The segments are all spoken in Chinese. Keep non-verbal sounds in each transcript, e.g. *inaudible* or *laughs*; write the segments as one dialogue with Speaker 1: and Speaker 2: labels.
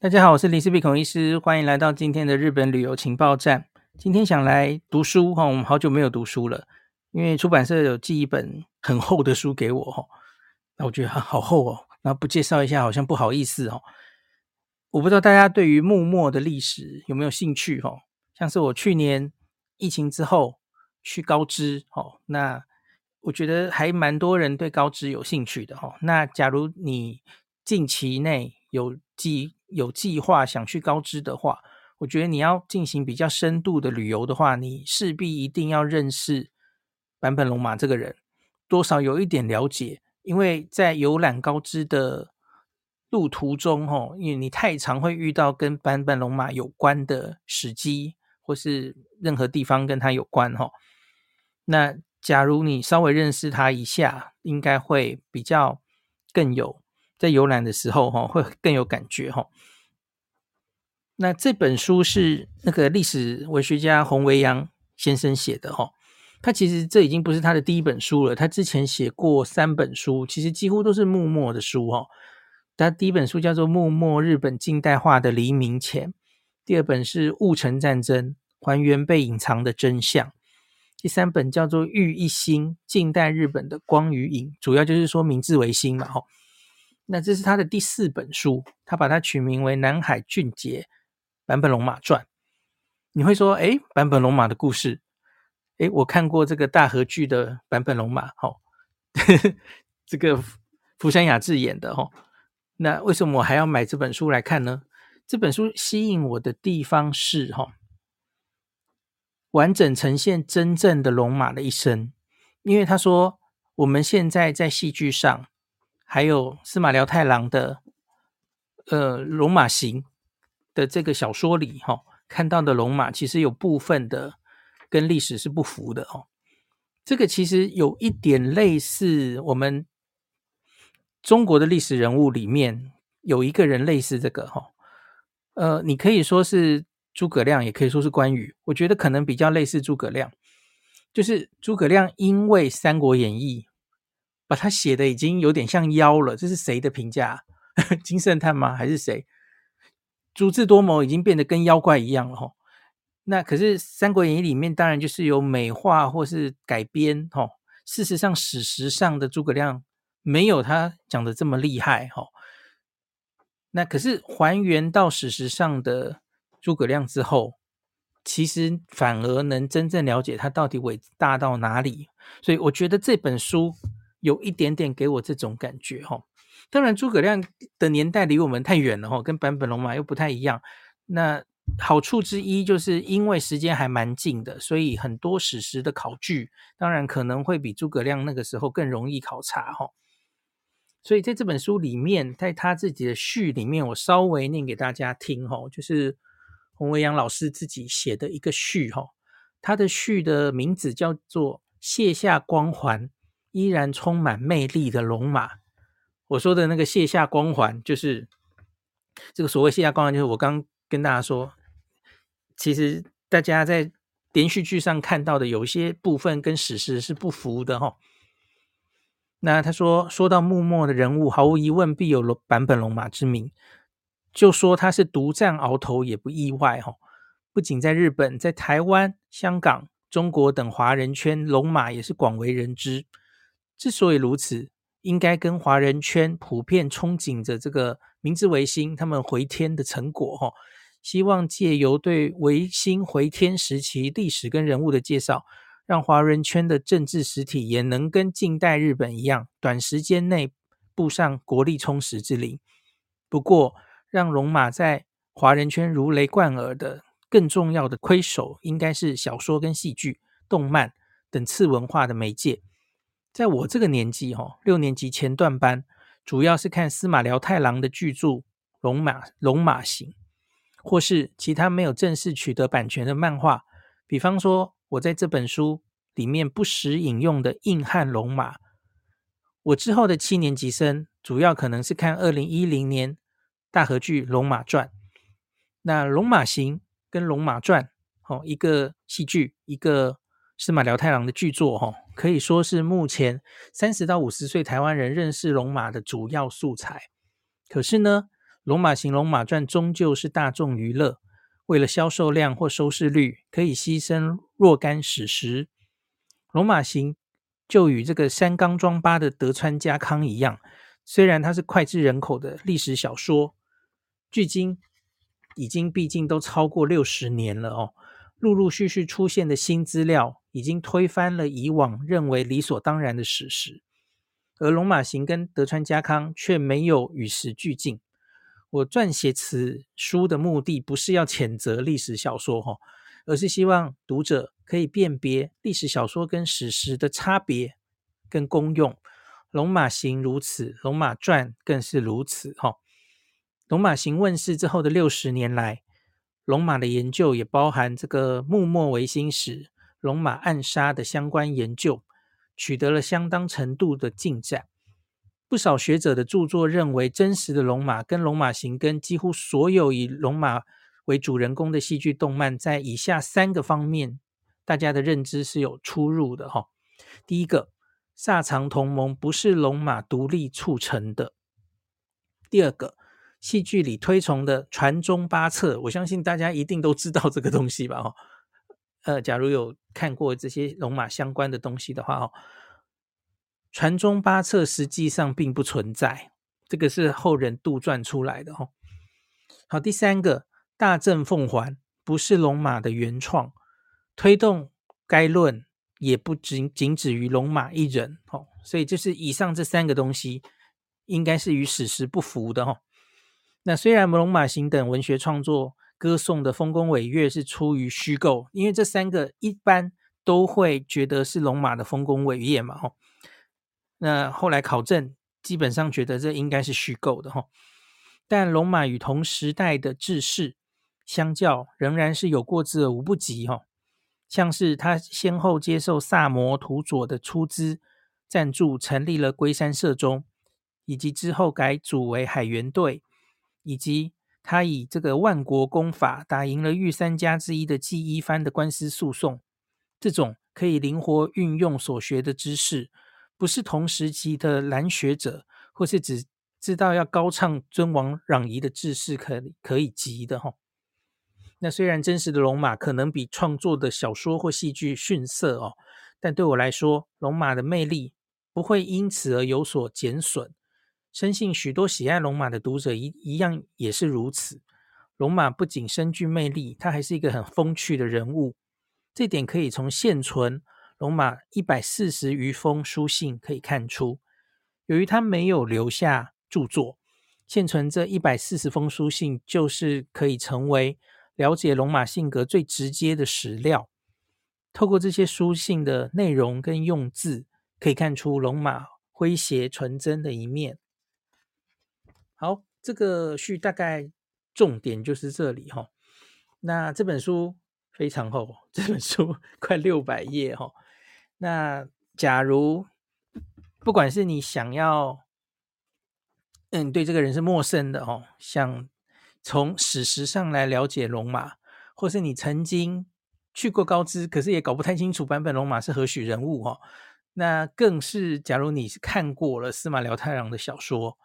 Speaker 1: 大家好，我是林思碧孔医师，欢迎来到今天的日本旅游情报站。今天想来读书哈，我们好久没有读书了，因为出版社有寄一本很厚的书给我哈，那我觉得好厚哦，那不介绍一下好像不好意思哦。我不知道大家对于幕末的历史有没有兴趣哈？像是我去年疫情之后去高知哦，那我觉得还蛮多人对高知有兴趣的哈。那假如你近期内有寄有计划想去高知的话，我觉得你要进行比较深度的旅游的话，你势必一定要认识坂本龙马这个人，多少有一点了解，因为在游览高知的路途中，哈，因为你太常会遇到跟坂本龙马有关的时机，或是任何地方跟他有关，哈。那假如你稍微认识他一下，应该会比较更有。在游览的时候，哈，会更有感觉，哈。那这本书是那个历史文学家洪维扬先生写的，哈。他其实这已经不是他的第一本书了，他之前写过三本书，其实几乎都是幕末的书，哈。他第一本书叫做《幕末日本近代化的黎明前》，第二本是《戊辰战争：还原被隐藏的真相》，第三本叫做《玉一星：近代日本的光与影》，主要就是说明治维新嘛，哈。那这是他的第四本书，他把它取名为《南海俊杰坂本龙马传》。你会说，诶，坂本龙马的故事，诶，我看过这个大和剧的坂本龙马，哈、哦，*laughs* 这个福山雅治演的，哈、哦。那为什么我还要买这本书来看呢？这本书吸引我的地方是，哈、哦，完整呈现真正的龙马的一生，因为他说我们现在在戏剧上。还有司马辽太郎的呃《龙马行》的这个小说里，哈，看到的龙马其实有部分的跟历史是不符的哦。这个其实有一点类似我们中国的历史人物里面有一个人类似这个哈，呃，你可以说是诸葛亮，也可以说是关羽。我觉得可能比较类似诸葛亮，就是诸葛亮因为《三国演义》。把他写的已经有点像妖了，这是谁的评价？*laughs* 金圣叹吗？还是谁？足智多谋已经变得跟妖怪一样了哈。那可是《三国演义》里面当然就是有美化或是改编哈。事实上，史实上的诸葛亮没有他讲的这么厉害哈。那可是还原到史实上的诸葛亮之后，其实反而能真正了解他到底伟大到哪里。所以我觉得这本书。有一点点给我这种感觉哈，当然诸葛亮的年代离我们太远了哈，跟坂本龙马又不太一样。那好处之一就是因为时间还蛮近的，所以很多史实的考据当然可能会比诸葛亮那个时候更容易考察哈。所以在这本书里面，在他自己的序里面，我稍微念给大家听哈，就是洪维扬老师自己写的一个序哈，他的序的名字叫做《卸下光环》。依然充满魅力的龙马，我说的那个卸下光环，就是这个所谓卸下光环，就是我刚跟大家说，其实大家在连续剧上看到的有些部分跟史实是不符的哈。那他说，说到幕末的人物，毫无疑问必有龙坂本龙马之名，就说他是独占鳌头也不意外哈。不仅在日本，在台湾、香港、中国等华人圈，龙马也是广为人知。之所以如此，应该跟华人圈普遍憧憬着这个明治维新他们回天的成果哈，希望借由对维新回天时期历史跟人物的介绍，让华人圈的政治实体也能跟近代日本一样，短时间内步上国力充实之林。不过，让龙马在华人圈如雷贯耳的更重要的窥手，应该是小说跟戏剧、动漫等次文化的媒介。在我这个年纪，哈，六年级前段班，主要是看司马辽太郎的巨著《龙马龙马行》，或是其他没有正式取得版权的漫画，比方说我在这本书里面不时引用的《硬汉龙马》。我之后的七年级生，主要可能是看二零一零年大河剧《龙马传》。那《龙马行》跟《龙马传》，哦，一个戏剧，一个。司马辽太郎的巨作，哈，可以说是目前三十到五十岁台湾人认识龙马的主要素材。可是呢，龙马行、龙马传终究是大众娱乐，为了销售量或收视率，可以牺牲若干史实。龙马行就与这个山冈庄八的德川家康一样，虽然它是脍炙人口的历史小说，距今已经毕竟都超过六十年了哦。陆陆续续出现的新资料，已经推翻了以往认为理所当然的史实，而龙马行跟德川家康却没有与时俱进。我撰写此书的目的，不是要谴责历史小说哈，而是希望读者可以辨别历史小说跟史实的差别跟功用。龙马行如此，龙马传更是如此哈。龙马行问世之后的六十年来，龙马的研究也包含这个幕末维新史、龙马暗杀的相关研究，取得了相当程度的进展。不少学者的著作认为，真实的龙马跟龙马行跟几乎所有以龙马为主人公的戏剧动漫，在以下三个方面，大家的认知是有出入的哈。第一个，萨长同盟不是龙马独立促成的；第二个。戏剧里推崇的传宗八策，我相信大家一定都知道这个东西吧？哈，呃，假如有看过这些龙马相关的东西的话，哦，传宗八册实际上并不存在，这个是后人杜撰出来的。哦，好，第三个，大正奉还不是龙马的原创，推动该论也不仅仅止于龙马一人。哦，所以就是以上这三个东西，应该是与史实不符的。哈。那虽然《龙马行》等文学创作歌颂的丰功伟业是出于虚构，因为这三个一般都会觉得是龙马的丰功伟业嘛，吼。那后来考证，基本上觉得这应该是虚构的，吼。但龙马与同时代的志士相较，仍然是有过之而无不及，吼。像是他先后接受萨摩土佐的出资赞助，成立了龟山社中，以及之后改组为海援队。以及他以这个万国公法打赢了御三家之一的纪伊藩的官司诉讼，这种可以灵活运用所学的知识，不是同时期的蓝学者或是只知道要高唱尊王攘夷的志士可可以及的哈。那虽然真实的龙马可能比创作的小说或戏剧逊色哦，但对我来说，龙马的魅力不会因此而有所减损。深信许多喜爱龙马的读者一一样也是如此。龙马不仅深具魅力，他还是一个很风趣的人物。这点可以从现存龙马一百四十余封书信可以看出。由于他没有留下著作，现存这一百四十封书信就是可以成为了解龙马性格最直接的史料。透过这些书信的内容跟用字，可以看出龙马诙谐纯真的一面。好，这个序大概重点就是这里哈。那这本书非常厚，这本书 *laughs* 快六百页哈。那假如不管是你想要，嗯，对这个人是陌生的哦，想从史实上来了解龙马，或是你曾经去过高知，可是也搞不太清楚坂本龙马是何许人物哈。那更是，假如你是看过了司马辽太郎的小说。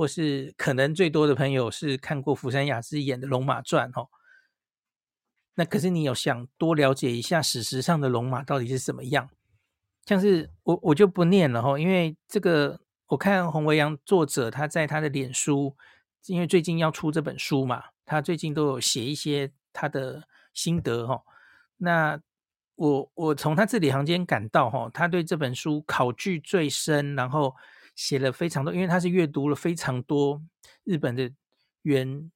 Speaker 1: 或是可能最多的朋友是看过福山雅治演的《龙马传》哦，那可是你有想多了解一下史实上的龙马到底是什么样？像是我我就不念了哈，因为这个我看洪维扬作者他在他的脸书，因为最近要出这本书嘛，他最近都有写一些他的心得哈。那我我从他字里行间感到哈，他对这本书考据最深，然后。写了非常多，因为他是阅读了非常多日本的原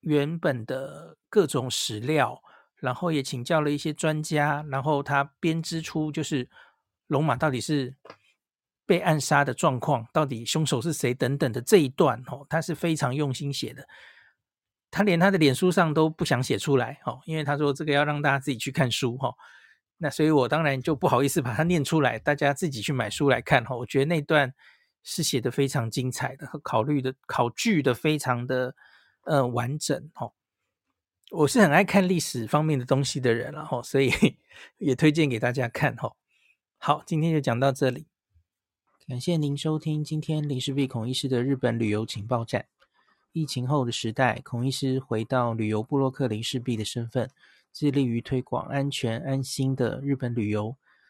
Speaker 1: 原本的各种史料，然后也请教了一些专家，然后他编织出就是龙马到底是被暗杀的状况，到底凶手是谁等等的这一段哦，他是非常用心写的。他连他的脸书上都不想写出来哦，因为他说这个要让大家自己去看书哈。那所以我当然就不好意思把它念出来，大家自己去买书来看哈。我觉得那段。是写的非常精彩的，考虑的考据的非常的呃完整哦。我是很爱看历史方面的东西的人，然后所以 *laughs* 也推荐给大家看哈。好，今天就讲到这里，感谢您收听今天林氏璧孔医师的日本旅游情报站。疫情后的时代，孔医师回到旅游部落客林氏璧的身份，致力于推广安全安心的日本旅游，